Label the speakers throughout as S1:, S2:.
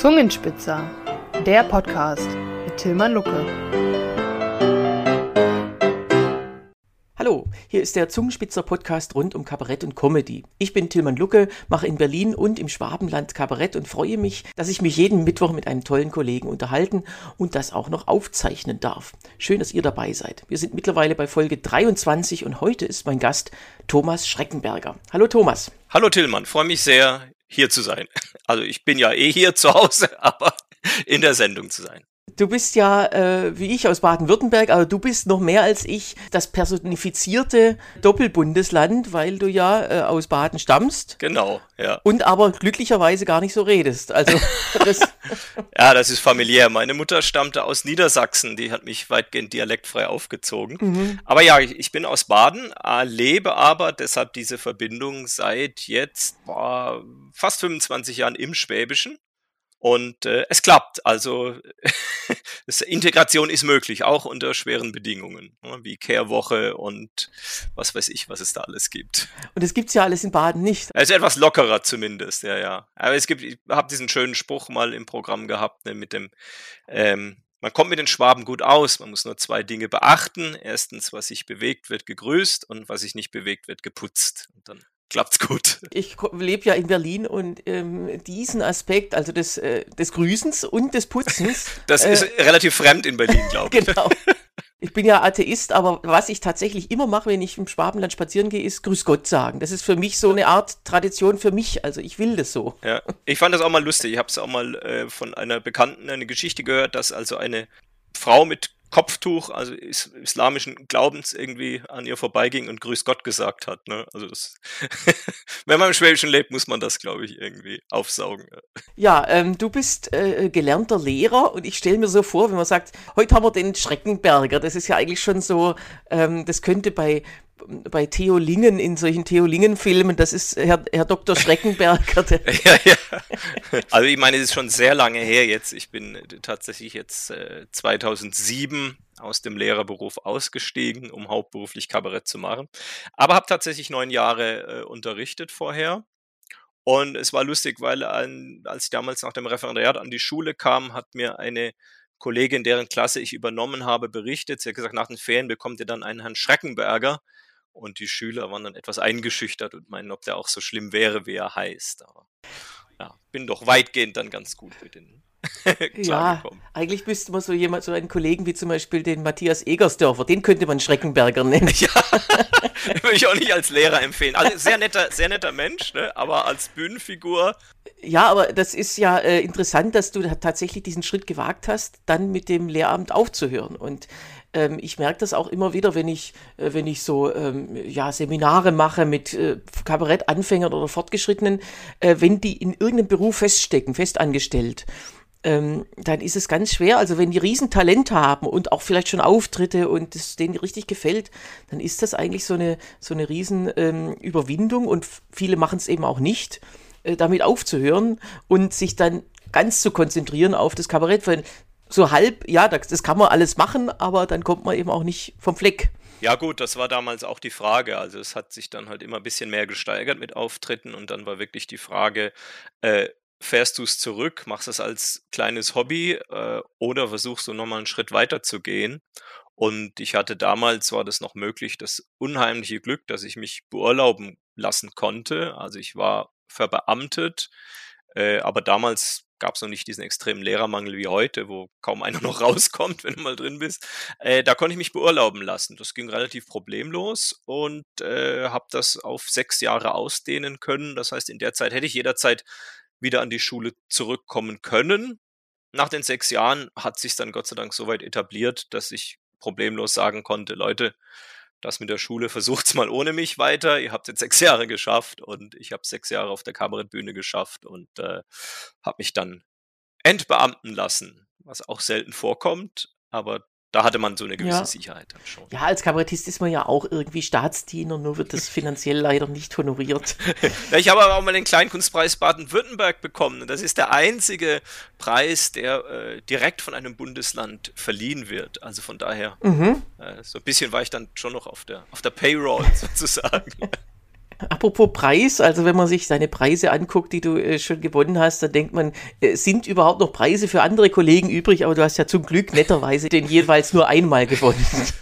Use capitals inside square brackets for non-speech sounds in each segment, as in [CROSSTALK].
S1: Zungenspitzer, der Podcast mit Tilman Lucke.
S2: Hallo, hier ist der Zungenspitzer Podcast rund um Kabarett und Comedy. Ich bin Tilman Lucke, mache in Berlin und im Schwabenland Kabarett und freue mich, dass ich mich jeden Mittwoch mit einem tollen Kollegen unterhalten und das auch noch aufzeichnen darf. Schön, dass ihr dabei seid. Wir sind mittlerweile bei Folge 23 und heute ist mein Gast Thomas Schreckenberger. Hallo Thomas.
S3: Hallo Tillmann, freue mich sehr, hier zu sein. [LAUGHS] Also ich bin ja eh hier zu Hause, [LAUGHS] aber in der Sendung zu sein.
S2: Du bist ja, äh, wie ich, aus Baden-Württemberg, aber du bist noch mehr als ich das personifizierte Doppelbundesland, weil du ja äh, aus Baden stammst.
S3: Genau, ja.
S2: Und aber glücklicherweise gar nicht so redest. Also [LAUGHS]
S3: das ja, das ist familiär. Meine Mutter stammte aus Niedersachsen, die hat mich weitgehend dialektfrei aufgezogen. Mhm. Aber ja, ich, ich, bin aus Baden, äh, lebe aber deshalb diese Verbindung seit jetzt boah, fast 25 Jahren im Schwäbischen. Und äh, es klappt. Also [LAUGHS] Integration ist möglich, auch unter schweren Bedingungen, ne, wie Kehrwoche und was weiß ich, was es da alles gibt.
S2: Und es gibt's ja alles in Baden nicht.
S3: Es ist etwas lockerer zumindest, ja, ja. Aber es gibt, ich habe diesen schönen Spruch mal im Programm gehabt, ne, mit dem, ähm, man kommt mit den Schwaben gut aus, man muss nur zwei Dinge beachten. Erstens, was sich bewegt, wird gegrüßt und was sich nicht bewegt, wird geputzt. Und dann klappt's gut.
S2: Ich lebe ja in Berlin und ähm, diesen Aspekt, also des, äh, des Grüßens und des Putzens. [LAUGHS]
S3: Das äh, ist relativ fremd in Berlin, glaube ich. Genau.
S2: Ich bin ja Atheist, aber was ich tatsächlich immer mache, wenn ich im Schwabenland spazieren gehe, ist Grüß Gott sagen. Das ist für mich so eine Art Tradition für mich. Also ich will das so.
S3: Ja, ich fand das auch mal lustig. Ich habe es auch mal äh, von einer Bekannten eine Geschichte gehört, dass also eine Frau mit Kopftuch, also is islamischen Glaubens irgendwie an ihr vorbeiging und Grüß Gott gesagt hat. Ne? Also das, [LAUGHS] wenn man im Schwäbischen lebt, muss man das, glaube ich, irgendwie aufsaugen.
S2: Ja, ähm, du bist äh, gelernter Lehrer und ich stelle mir so vor, wenn man sagt, heute haben wir den Schreckenberger, das ist ja eigentlich schon so, ähm, das könnte bei bei Theo Lingen in solchen Theo Lingen-Filmen, das ist Herr, Herr Dr. Schreckenberger. [LAUGHS] ja,
S3: ja. Also ich meine, es ist schon sehr lange her jetzt. Ich bin tatsächlich jetzt äh, 2007 aus dem Lehrerberuf ausgestiegen, um hauptberuflich Kabarett zu machen. Aber habe tatsächlich neun Jahre äh, unterrichtet vorher. Und es war lustig, weil ein, als ich damals nach dem Referendariat an die Schule kam, hat mir eine Kollegin, deren Klasse ich übernommen habe, berichtet. Sie hat gesagt, nach den Ferien bekommt ihr dann einen Herrn Schreckenberger. Und die Schüler waren dann etwas eingeschüchtert und meinen, ob der auch so schlimm wäre, wie er heißt. Aber ja, bin doch weitgehend dann ganz gut mit den [LAUGHS]
S2: ja, eigentlich müsste man so jemand, so einen Kollegen wie zum Beispiel den Matthias Egersdörfer, den könnte man Schreckenberger nennen. [LAUGHS] Ja,
S3: würde ich auch nicht als Lehrer empfehlen. Also sehr netter, sehr netter Mensch, ne? aber als Bühnenfigur.
S2: Ja, aber das ist ja äh, interessant, dass du tatsächlich diesen Schritt gewagt hast, dann mit dem Lehramt aufzuhören. Und ähm, ich merke das auch immer wieder, wenn ich, äh, wenn ich so ähm, ja, Seminare mache mit äh, Kabarettanfängern oder Fortgeschrittenen, äh, wenn die in irgendeinem Beruf feststecken, festangestellt. Ähm, dann ist es ganz schwer. Also wenn die Riesentalent haben und auch vielleicht schon Auftritte und es denen richtig gefällt, dann ist das eigentlich so eine, so eine Riesenüberwindung ähm, und viele machen es eben auch nicht, äh, damit aufzuhören und sich dann ganz zu konzentrieren auf das Kabarett, weil so halb, ja, das, das kann man alles machen, aber dann kommt man eben auch nicht vom Fleck.
S3: Ja gut, das war damals auch die Frage. Also es hat sich dann halt immer ein bisschen mehr gesteigert mit Auftritten und dann war wirklich die Frage, äh, fährst du es zurück, machst es als kleines Hobby äh, oder versuchst du nochmal einen Schritt weiter zu gehen? Und ich hatte damals, war das noch möglich, das unheimliche Glück, dass ich mich beurlauben lassen konnte. Also ich war verbeamtet, äh, aber damals gab es noch nicht diesen extremen Lehrermangel wie heute, wo kaum einer [LAUGHS] noch rauskommt, wenn du mal drin bist. Äh, da konnte ich mich beurlauben lassen. Das ging relativ problemlos und äh, habe das auf sechs Jahre ausdehnen können. Das heißt, in der Zeit hätte ich jederzeit wieder an die Schule zurückkommen können. Nach den sechs Jahren hat sich dann Gott sei Dank so weit etabliert, dass ich problemlos sagen konnte, Leute, das mit der Schule [LAUGHS] versucht's mal ohne mich weiter. Ihr habt jetzt sechs Jahre geschafft und ich habe sechs Jahre auf der Kabarettbühne geschafft und äh, habe mich dann entbeamten lassen, was auch selten vorkommt, aber da hatte man so eine gewisse ja. Sicherheit dann schon.
S2: Ja, als Kabarettist ist man ja auch irgendwie Staatsdiener, nur wird das finanziell [LAUGHS] leider nicht honoriert.
S3: ich habe aber auch mal den Kleinkunstpreis Baden-Württemberg bekommen. Das ist der einzige Preis, der äh, direkt von einem Bundesland verliehen wird. Also von daher, mhm. äh, so ein bisschen war ich dann schon noch auf der, auf der Payroll [LAUGHS] sozusagen.
S2: Apropos Preis, also wenn man sich deine Preise anguckt, die du äh, schon gewonnen hast, dann denkt man, äh, sind überhaupt noch Preise für andere Kollegen übrig? Aber du hast ja zum Glück netterweise den jeweils nur einmal gewonnen. [LAUGHS]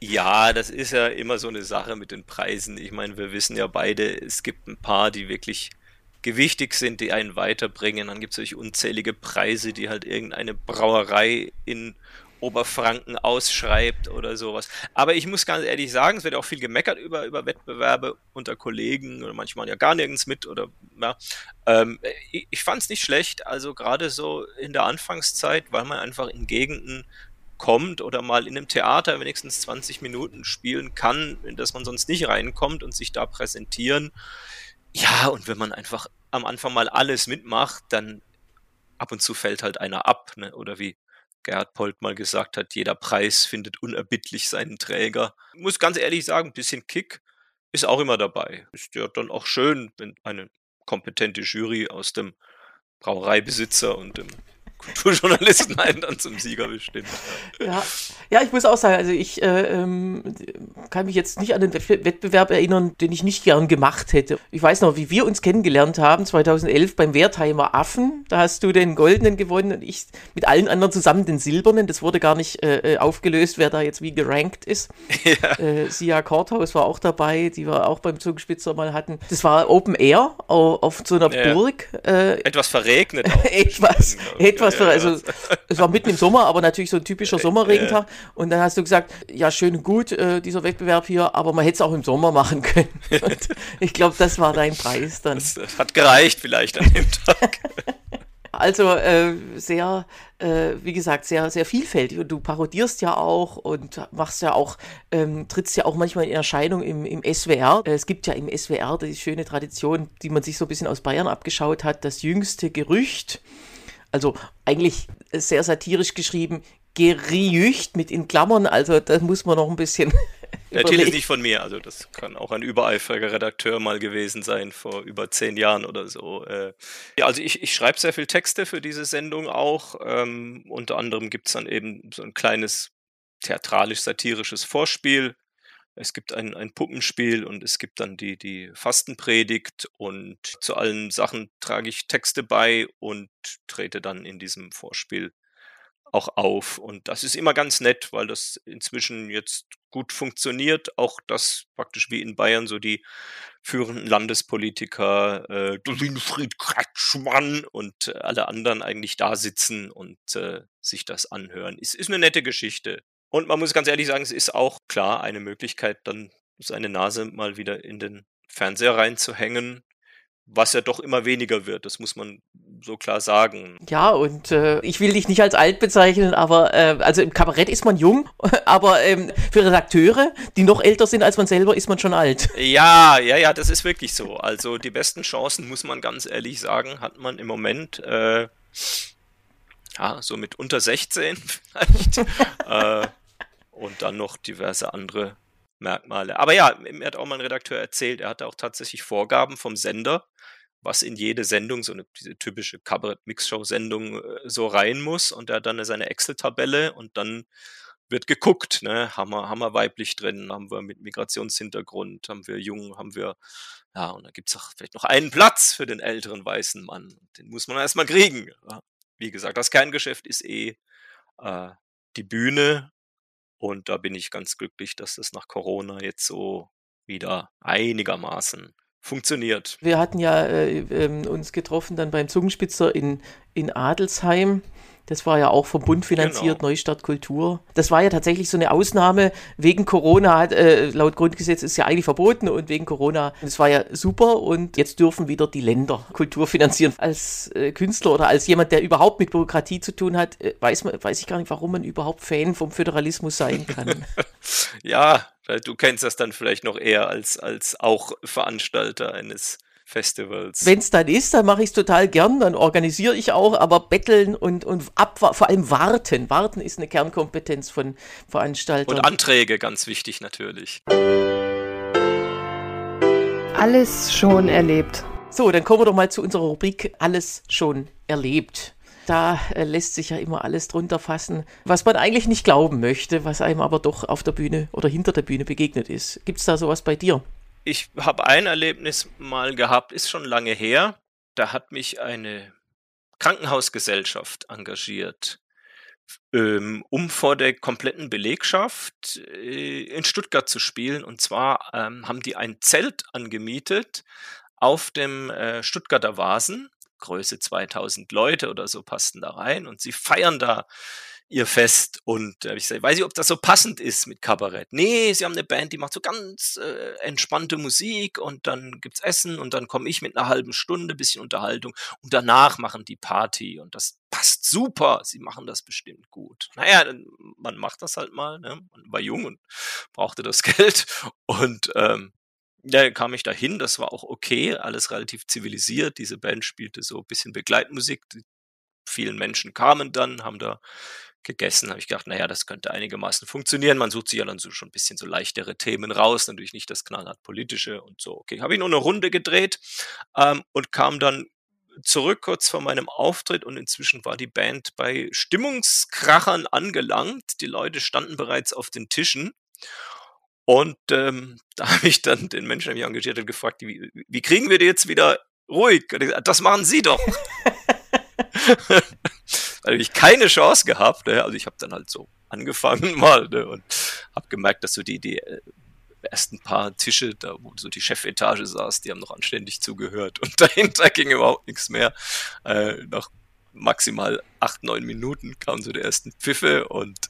S3: Ja, das ist ja immer so eine Sache mit den Preisen. Ich meine, wir wissen ja beide, es gibt ein paar, die wirklich gewichtig sind, die einen weiterbringen. Dann gibt es solche unzählige Preise, die halt irgendeine Brauerei in Oberfranken ausschreibt oder sowas. Aber ich muss ganz ehrlich sagen, es wird auch viel gemeckert über, über Wettbewerbe unter Kollegen oder manchmal ja gar nirgends mit oder ja. Ähm, ich, ich fand es nicht schlecht, also gerade so in der Anfangszeit, weil man einfach in Gegenden kommt oder mal in einem Theater wenigstens 20 Minuten spielen kann, in das man sonst nicht reinkommt und sich da präsentieren. Ja, und wenn man einfach am Anfang mal alles mitmacht, dann ab und zu fällt halt einer ab, ne? oder wie Gerhard Polt mal gesagt hat, jeder Preis findet unerbittlich seinen Träger. Muss ganz ehrlich sagen, ein bisschen Kick ist auch immer dabei. Ist ja dann auch schön, wenn eine kompetente Jury aus dem Brauereibesitzer und dem Kulturjournalisten [LAUGHS] einen dann zum Sieger bestimmt.
S2: Ja, ja ich muss auch sagen, also ich äh, ähm, kann mich jetzt nicht an den Wettbewerb erinnern, den ich nicht gern gemacht hätte. Ich weiß noch, wie wir uns kennengelernt haben, 2011 beim Wertheimer Affen. Da hast du den goldenen gewonnen und ich mit allen anderen zusammen den silbernen. Das wurde gar nicht äh, äh aufgelöst, wer da jetzt wie gerankt ist. [LAUGHS] Ja. Äh, Sia Korthaus war auch dabei, die wir auch beim Zungenspitzer mal hatten. Das war Open Air auf, so einer ja. Burg.
S3: Äh, etwas verregnet. [LAUGHS]
S2: etwas, etwas für, also es war mitten im Sommer, aber natürlich so ein typischer Sommerregentag. Und dann hast du gesagt, ja, schön und gut, äh, dieser Wettbewerb hier, aber man hätte es auch im Sommer machen können. Und ich glaube, das war dein Preis dann.
S3: Das, das hat gereicht vielleicht an dem Tag. [LAUGHS]
S2: Also äh, sehr, äh, wie gesagt, sehr, sehr vielfältig. Und du parodierst ja auch und machst ja auch, ähm, trittst ja auch manchmal in Erscheinung im, im SWR. Äh, es gibt ja im SWR die schöne Tradition, die man sich so ein bisschen aus Bayern abgeschaut hat, das jüngste Gerücht also eigentlich sehr satirisch geschrieben, gerücht mit in Klammern, also das muss man noch ein bisschen. [LAUGHS]
S3: Natürlich nicht von mir, also das kann auch ein übereifriger Redakteur mal gewesen sein vor über zehn Jahren oder so. Äh. Ja, also ich, ich schreibe sehr viel Texte für diese Sendung auch. Ähm, unter anderem gibt es dann eben so ein kleines theatralisch-satirisches Vorspiel, es gibt ein, ein Puppenspiel und es gibt dann die, die Fastenpredigt und zu allen Sachen trage ich Texte bei und trete dann in diesem Vorspiel auch auf. Und das ist immer ganz nett, weil das inzwischen jetzt gut funktioniert. Auch dass praktisch wie in Bayern so die führenden Landespolitiker, äh, Winfried Kretschmann und alle anderen eigentlich da sitzen und äh, sich das anhören. Es ist eine nette Geschichte. Und man muss ganz ehrlich sagen, es ist auch klar eine Möglichkeit, dann seine Nase mal wieder in den Fernseher reinzuhängen, was ja doch immer weniger wird, das muss man so klar sagen.
S2: Ja, und äh, ich will dich nicht als alt bezeichnen, aber äh, also im Kabarett ist man jung, [LAUGHS] aber ähm, für Redakteure, die noch älter sind als man selber, ist man schon alt.
S3: Ja, ja, ja, das ist wirklich so. Also die besten Chancen, muss man ganz ehrlich sagen, hat man im Moment. Äh, ja, so mit unter 16 [LAUGHS] vielleicht. äh, und dann noch diverse andere Merkmale. Aber ja, mir hat auch mal ein Redakteur erzählt, er hatte auch tatsächlich Vorgaben vom Sender, was in jede Sendung, so eine diese typische Kabarett-Mixshow-Sendung äh, so rein muss. Und er hat dann seine Excel-Tabelle und dann wird geguckt, ne, haben wir, haben wir weiblich drin, haben wir mit Migrationshintergrund, haben wir jung, haben wir, ja, und da gibt es auch vielleicht noch einen Platz für den älteren weißen Mann. Den muss man erstmal kriegen. Wie gesagt, das Kerngeschäft ist eh äh, die Bühne und da bin ich ganz glücklich, dass das nach Corona jetzt so wieder einigermaßen funktioniert.
S2: Wir hatten ja äh, äh, uns getroffen dann beim Zungenspitzer in, in Adelsheim das war ja auch vom Bund finanziert, genau. Neustart Kultur. Das war ja tatsächlich so eine Ausnahme. Wegen Corona, hat, äh, laut Grundgesetz ist ja eigentlich verboten und wegen Corona, das war ja super und jetzt dürfen wieder die Länder Kultur finanzieren. Als äh, Künstler oder als jemand, der überhaupt mit Bürokratie zu tun hat, äh, weiß, man, weiß ich gar nicht, warum man überhaupt Fan vom Föderalismus sein kann. [LAUGHS]
S3: ja, du kennst das dann vielleicht noch eher als, als auch Veranstalter eines Festivals.
S2: Wenn es dann ist, dann mache ich es total gern, dann organisiere ich auch, aber betteln und, und ab, vor allem warten. Warten ist eine Kernkompetenz von Veranstaltern.
S3: Und Anträge, ganz wichtig natürlich.
S1: Alles schon erlebt.
S2: So, dann kommen wir doch mal zu unserer Rubrik Alles schon erlebt. Da äh, lässt sich ja immer alles drunter fassen, was man eigentlich nicht glauben möchte, was einem aber doch auf der Bühne oder hinter der Bühne begegnet ist. Gibt es da sowas bei dir?
S3: Ich habe ein Erlebnis mal gehabt, ist schon lange her. Da hat mich eine Krankenhausgesellschaft engagiert, ähm, um vor der kompletten Belegschaft äh, in Stuttgart zu spielen. Und zwar ähm, haben die ein Zelt angemietet auf dem äh, Stuttgarter Vasen. Größe 2000 Leute oder so passten da rein und sie feiern da ihr Fest. Und äh, ich sage, weiß ich, ob das so passend ist mit Kabarett. Nee, sie haben eine Band, die macht so ganz äh, entspannte Musik und dann gibt's Essen und dann komme ich mit einer halben Stunde, bisschen Unterhaltung und danach machen die Party und das passt super. Sie machen das bestimmt gut. Naja, man macht das halt mal. Ne? Man war jung und brauchte das [LAUGHS] Geld und ähm, ja, kam ich dahin, das war auch okay, alles relativ zivilisiert. Diese Band spielte so ein bisschen Begleitmusik. Die vielen Menschen kamen dann, haben da gegessen, habe ich gedacht, naja, das könnte einigermaßen funktionieren. Man sucht sich ja dann so schon ein bisschen so leichtere Themen raus, natürlich nicht das knallhart politische und so. Okay, habe ich nur eine Runde gedreht ähm, und kam dann zurück kurz vor meinem Auftritt und inzwischen war die Band bei Stimmungskrachern angelangt. Die Leute standen bereits auf den Tischen und ähm, [LAUGHS] da habe ich dann den Menschen, der mich engagiert hat, gefragt, wie, wie kriegen wir die jetzt wieder ruhig? Das machen Sie doch. [LAUGHS] [LAUGHS] weil ich keine Chance gehabt. Ne? Also ich habe dann halt so angefangen [LAUGHS] mal ne? und habe gemerkt, dass so die, die äh, ersten paar Tische, da wo so die Chefetage saß, die haben noch anständig zugehört und [LAUGHS] dahinter ging überhaupt nichts mehr. Äh, nach maximal acht, neun Minuten kamen so die ersten Pfiffe und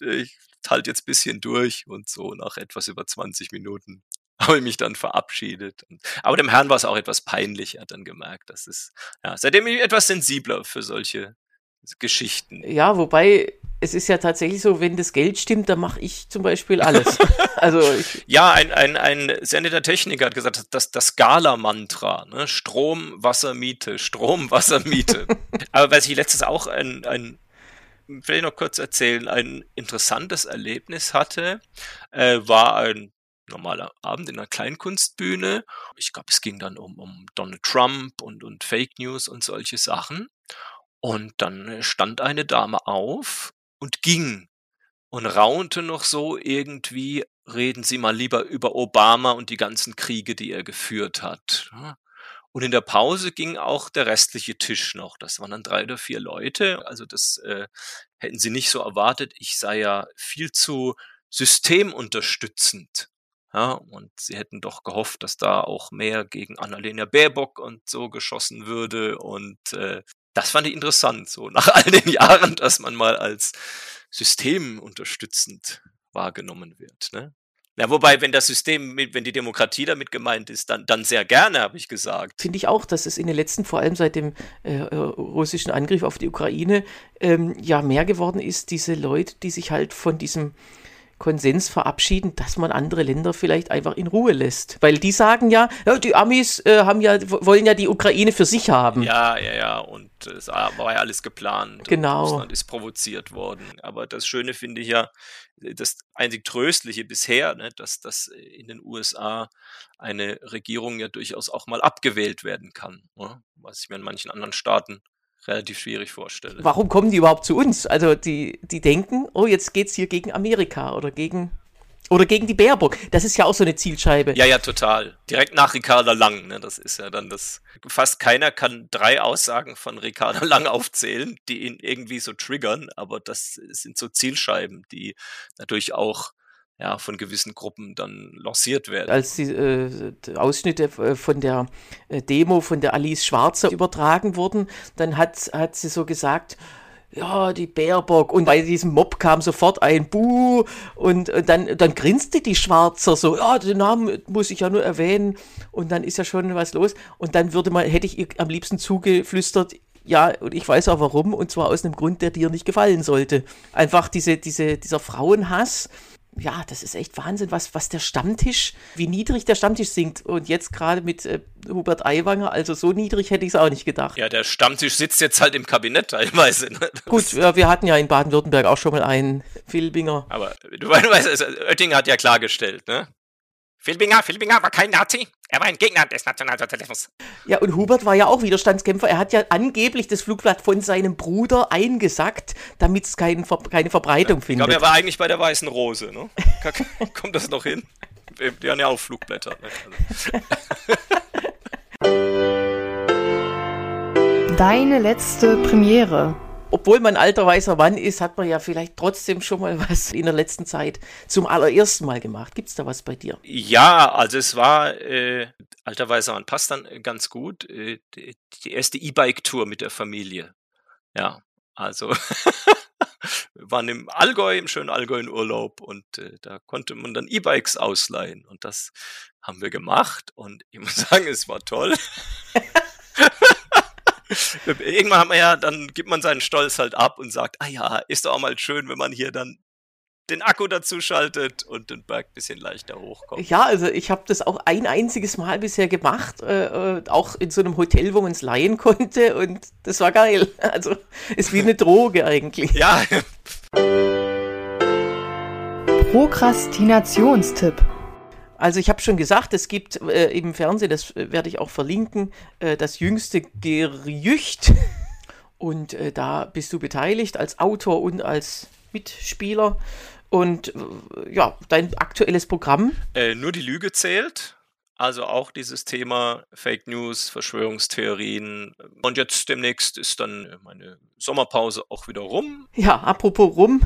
S3: ich halt jetzt bisschen durch und so nach etwas über 20 Minuten [LAUGHS] habe ich mich dann verabschiedet. Aber dem Herrn war es auch etwas peinlich, er hat dann gemerkt, dass es, ja, seitdem ich etwas sensibler für solche Geschichten.
S2: Ja, wobei es ist ja tatsächlich so, wenn das Geld stimmt, dann mache ich zum Beispiel alles. [LAUGHS] also
S3: ja, ein, ein, ein sehr netter Techniker hat gesagt, das, das Skala-Mantra, ne? Strom, Wasser, Miete, Strom, Wasser, Miete. [LAUGHS] Aber was ich letztes auch ein, ein will ich noch kurz erzählen, ein interessantes Erlebnis hatte, äh, war ein normaler Abend in einer Kleinkunstbühne. Ich glaube, es ging dann um, um Donald Trump und, und Fake News und solche Sachen. Und dann stand eine Dame auf und ging und raunte noch so irgendwie, reden Sie mal lieber über Obama und die ganzen Kriege, die er geführt hat. Und in der Pause ging auch der restliche Tisch noch. Das waren dann drei oder vier Leute. Also das äh, hätten Sie nicht so erwartet. Ich sei ja viel zu systemunterstützend. Ja, und sie hätten doch gehofft, dass da auch mehr gegen Annalena Baerbock und so geschossen würde. Und äh, das fand ich interessant, so nach [LAUGHS] all den Jahren, dass man mal als System unterstützend wahrgenommen wird. Ne? Ja, wobei, wenn das System, wenn die Demokratie damit gemeint ist, dann, dann sehr gerne, habe ich gesagt.
S2: Finde ich auch, dass es in den letzten, vor allem seit dem äh, äh, russischen Angriff auf die Ukraine, ähm, ja mehr geworden ist, diese Leute, die sich halt von diesem Konsens verabschieden, dass man andere Länder vielleicht einfach in Ruhe lässt. Weil die sagen ja, ja die Amis äh, haben ja, wollen ja die Ukraine für sich haben.
S3: Ja, ja, ja. Und es war ja alles geplant.
S2: Genau.
S3: Russland ist provoziert worden. Aber das Schöne finde ich ja, das einzig Tröstliche bisher, ne, dass, dass in den USA eine Regierung ja durchaus auch mal abgewählt werden kann. Ne? Was ich mir in manchen anderen Staaten relativ schwierig vorstelle.
S2: Warum kommen die überhaupt zu uns? Also die, die denken, oh, jetzt geht es hier gegen Amerika oder gegen oder gegen die Baerbock. Das ist ja auch so eine Zielscheibe.
S3: Ja, ja, total. Direkt nach Ricarda Lang. Ne? Das ist ja dann das. Fast keiner kann drei Aussagen von Ricarda Lang aufzählen, die ihn irgendwie so triggern. Aber das sind so Zielscheiben, die natürlich auch ja, von gewissen Gruppen dann lanciert werden.
S2: Als die äh, Ausschnitte äh, von der äh, Demo von der Alice Schwarzer übertragen wurden, dann hat, hat sie so gesagt, ja, die Baerbock. Und bei diesem Mob kam sofort ein Buh und, und dann, dann grinste die Schwarzer so, ja, den Namen muss ich ja nur erwähnen. Und dann ist ja schon was los. Und dann würde man, hätte ich ihr am liebsten zugeflüstert, ja, und ich weiß auch warum, und zwar aus einem Grund, der dir nicht gefallen sollte. Einfach diese, diese, dieser Frauenhass ja, das ist echt Wahnsinn, was, was der Stammtisch, wie niedrig der Stammtisch sinkt. Und jetzt gerade mit äh, Hubert Aiwanger, also so niedrig hätte ich es auch nicht gedacht.
S3: Ja, der Stammtisch sitzt jetzt halt im Kabinett teilweise. Ne?
S2: Gut, ja, wir hatten ja in Baden-Württemberg auch schon mal einen Filbinger.
S3: Aber du [LAUGHS] weißt, also, Oettinger hat ja klargestellt, ne? Filbinger, Filbinger war kein Nazi, er war ein Gegner des Nationalsozialismus.
S2: Ja, und Hubert war ja auch Widerstandskämpfer. Er hat ja angeblich das Flugblatt von seinem Bruder eingesackt, damit es kein, keine Verbreitung ja, findet.
S3: Ich glaube, er war eigentlich bei der Weißen Rose, ne? [LAUGHS] Kommt das noch hin? die haben ja auch Flugblätter. Ne?
S1: Also. Deine letzte Premiere
S2: obwohl man alter weißer Mann ist, hat man ja vielleicht trotzdem schon mal was in der letzten Zeit zum allerersten Mal gemacht. Gibt es da was bei dir?
S3: Ja, also es war, äh, alter weißer Mann passt dann ganz gut, äh, die, erste E-Bike-Tour mit der Familie. Ja, also wir [LAUGHS] waren im Allgäu, im schönen Allgäu in Urlaub und äh, da konnte man dann E-Bikes ausleihen und das haben wir gemacht und ich muss [LAUGHS] sagen, es war toll. [LAUGHS] [LAUGHS] Irgendwann hat man ja, dann gibt man seinen Stolz halt ab und sagt, ah ja, ist doch auch mal schön, wenn man hier dann den Akku dazu schaltet und den Berg ein bisschen leichter hochkommt.
S2: Ja, also ich habe das auch ein einziges Mal bisher gemacht, äh, äh auch in so einem Hotel, wo man es leihen [LAUGHS] konnte und das war geil. Also ist wie eine [LAUGHS] Droge eigentlich.
S3: Ja.
S1: Prokrastinationstipp.
S2: Also ich habe schon gesagt, es gibt äh, im Fernsehen, das werde ich auch verlinken, äh, das jüngste Gerücht. [LAUGHS] Und äh, da bist du beteiligt als Autor und als Mitspieler. Und äh, ja, dein aktuelles Programm?
S3: Äh, nur die Lüge zählt. Also auch dieses Thema Fake News, Verschwörungstheorien. Und jetzt demnächst ist dann meine Sommerpause auch wieder rum.
S2: Ja, apropos rum,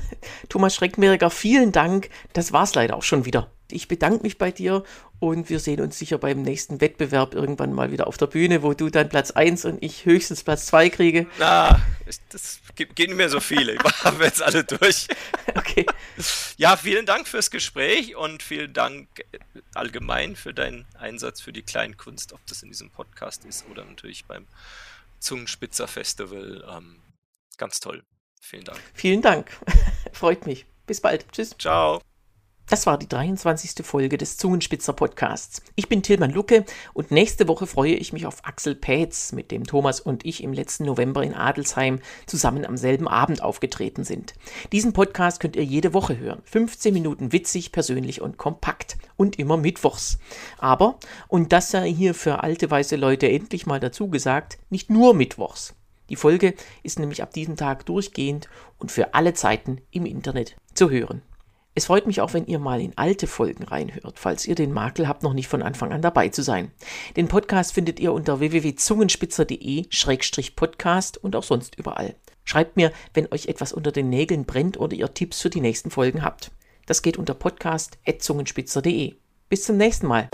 S2: Thomas Schreckmerger, vielen Dank. Das war's leider auch schon wieder. Ich bedanke mich bei dir und wir sehen uns sicher beim nächsten Wettbewerb irgendwann mal wieder auf der Bühne, wo du dann Platz 1 und ich höchstens Platz 2 kriege.
S3: Na, das geht nicht mehr so viele. Ich [LAUGHS] habe jetzt alle durch. [LAUGHS]
S2: Okay.
S3: Ja, vielen Dank fürs Gespräch und vielen Dank äh, allgemein für deinen Einsatz für die Kleinkunst, ob das in diesem Podcast ist oder natürlich beim Zungenspitzer Festival. Ähm, ganz toll. Vielen Dank.
S2: Vielen Dank. [LAUGHS] Freut mich. Bis bald. Tschüss.
S3: Ciao.
S2: Das war die 23. Folge des Zungenspitzer Podcasts. Ich bin Tilman Lucke und nächste Woche freue ich mich auf Axel Pätz, mit dem Thomas und ich im letzten November in Adelsheim zusammen am selben Abend aufgetreten sind. Diesen Podcast könnt ihr jede Woche hören. 15 Minuten witzig, persönlich und kompakt. Und immer mittwochs. Aber, und das sei hier für alte weiße Leute endlich mal dazu gesagt, nicht nur mittwochs. Die Folge ist nämlich ab diesem Tag durchgehend und für alle Zeiten im Internet zu hören. Es freut mich auch, wenn ihr mal in alte Folgen reinhört, falls ihr den Makel habt, noch nicht von Anfang an dabei zu sein. Den Podcast findet ihr unter www.zungenspitzer.de-podcast und auch sonst überall. Schreibt mir, wenn euch etwas unter den Nägeln brennt oder ihr Tipps für die nächsten Folgen habt. Das geht unter podcast.zungenspitzer.de. Bis zum nächsten Mal.